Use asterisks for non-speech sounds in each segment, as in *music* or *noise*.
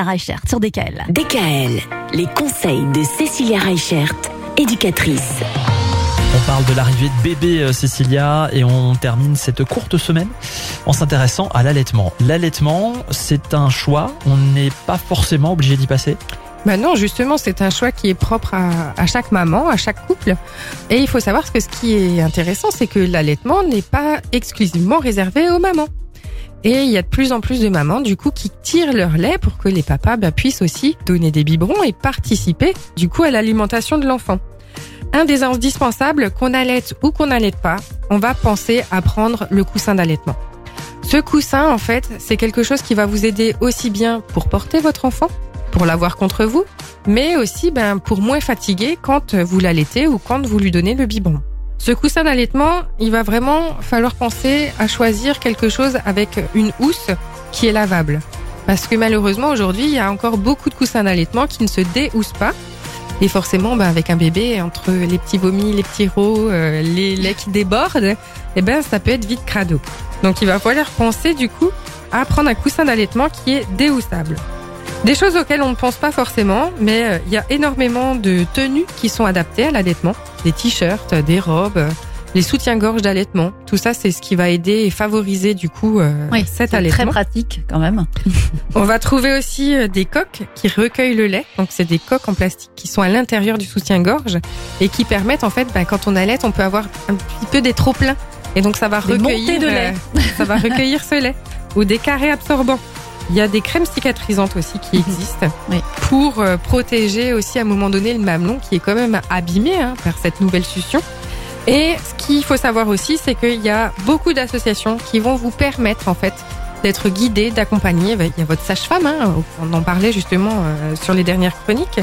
Reichert sur DKL. DKL, les conseils de Cécilia Reichert, éducatrice. On parle de l'arrivée de bébé euh, Cécilia et on termine cette courte semaine en s'intéressant à l'allaitement. L'allaitement, c'est un choix, on n'est pas forcément obligé d'y passer. Bah non, justement, c'est un choix qui est propre à, à, chaque maman, à chaque couple. Et il faut savoir que ce qui est intéressant, c'est que l'allaitement n'est pas exclusivement réservé aux mamans. Et il y a de plus en plus de mamans, du coup, qui tirent leur lait pour que les papas bah, puissent aussi donner des biberons et participer, du coup, à l'alimentation de l'enfant. Un des indispensables, qu'on allaite ou qu'on n'allaite pas, on va penser à prendre le coussin d'allaitement. Ce coussin, en fait, c'est quelque chose qui va vous aider aussi bien pour porter votre enfant, pour l'avoir contre vous, mais aussi ben, pour moins fatiguer quand vous l'allaitez ou quand vous lui donnez le biberon. Ce coussin d'allaitement, il va vraiment falloir penser à choisir quelque chose avec une housse qui est lavable. Parce que malheureusement aujourd'hui, il y a encore beaucoup de coussins d'allaitement qui ne se déhoussent pas. Et forcément, ben, avec un bébé, entre les petits vomis, les petits rots, euh, les laits qui débordent, eh ben, ça peut être vite crado. Donc il va falloir penser du coup à prendre un coussin d'allaitement qui est déhoussable. Des choses auxquelles on ne pense pas forcément, mais euh, il y a énormément de tenues qui sont adaptées à l'allaitement. Des t-shirts, des robes, les soutiens-gorge d'allaitement. Tout ça, c'est ce qui va aider et favoriser du coup euh, oui, cet allaitement. Très pratique quand même. *laughs* on va trouver aussi euh, des coques qui recueillent le lait. Donc c'est des coques en plastique qui sont à l'intérieur du soutien-gorge et qui permettent en fait, bah, quand on allaite, on peut avoir un petit peu des trop pleins. Et donc ça va des recueillir de lait. Euh, ça va recueillir ce lait ou des carrés absorbants. Il y a des crèmes cicatrisantes aussi qui existent oui. pour euh, protéger aussi à un moment donné le mamelon qui est quand même abîmé hein, par cette nouvelle succion. Et ce qu'il faut savoir aussi, c'est qu'il y a beaucoup d'associations qui vont vous permettre en fait d'être guidé, d'accompagner. Il y a votre sage-femme, hein, on en parlait justement euh, sur les dernières chroniques.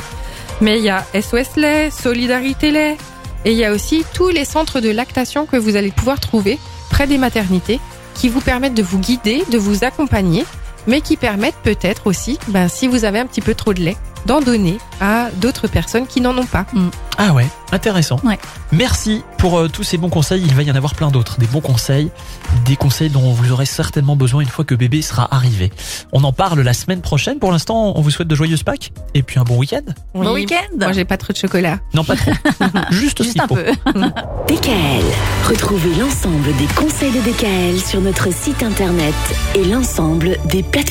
Mais il y a SOS Lait, Solidarité Lait, et il y a aussi tous les centres de lactation que vous allez pouvoir trouver près des maternités qui vous permettent de vous guider, de vous accompagner mais qui permettent peut-être aussi, ben, si vous avez un petit peu trop de lait, d'en donner à d'autres personnes qui n'en ont pas. Mm. Ah ouais, intéressant. Ouais. Merci pour euh, tous ces bons conseils. Il va y en avoir plein d'autres, des bons conseils, des conseils dont vous aurez certainement besoin une fois que bébé sera arrivé. On en parle la semaine prochaine. Pour l'instant, on vous souhaite de joyeuses Pâques et puis un bon week-end. Oui. Bon week-end. Moi, j'ai pas trop de chocolat. Non, pas trop. *laughs* Juste, Juste un peu. *laughs* DKL. Retrouvez l'ensemble des conseils de DKL sur notre site internet et l'ensemble des plateformes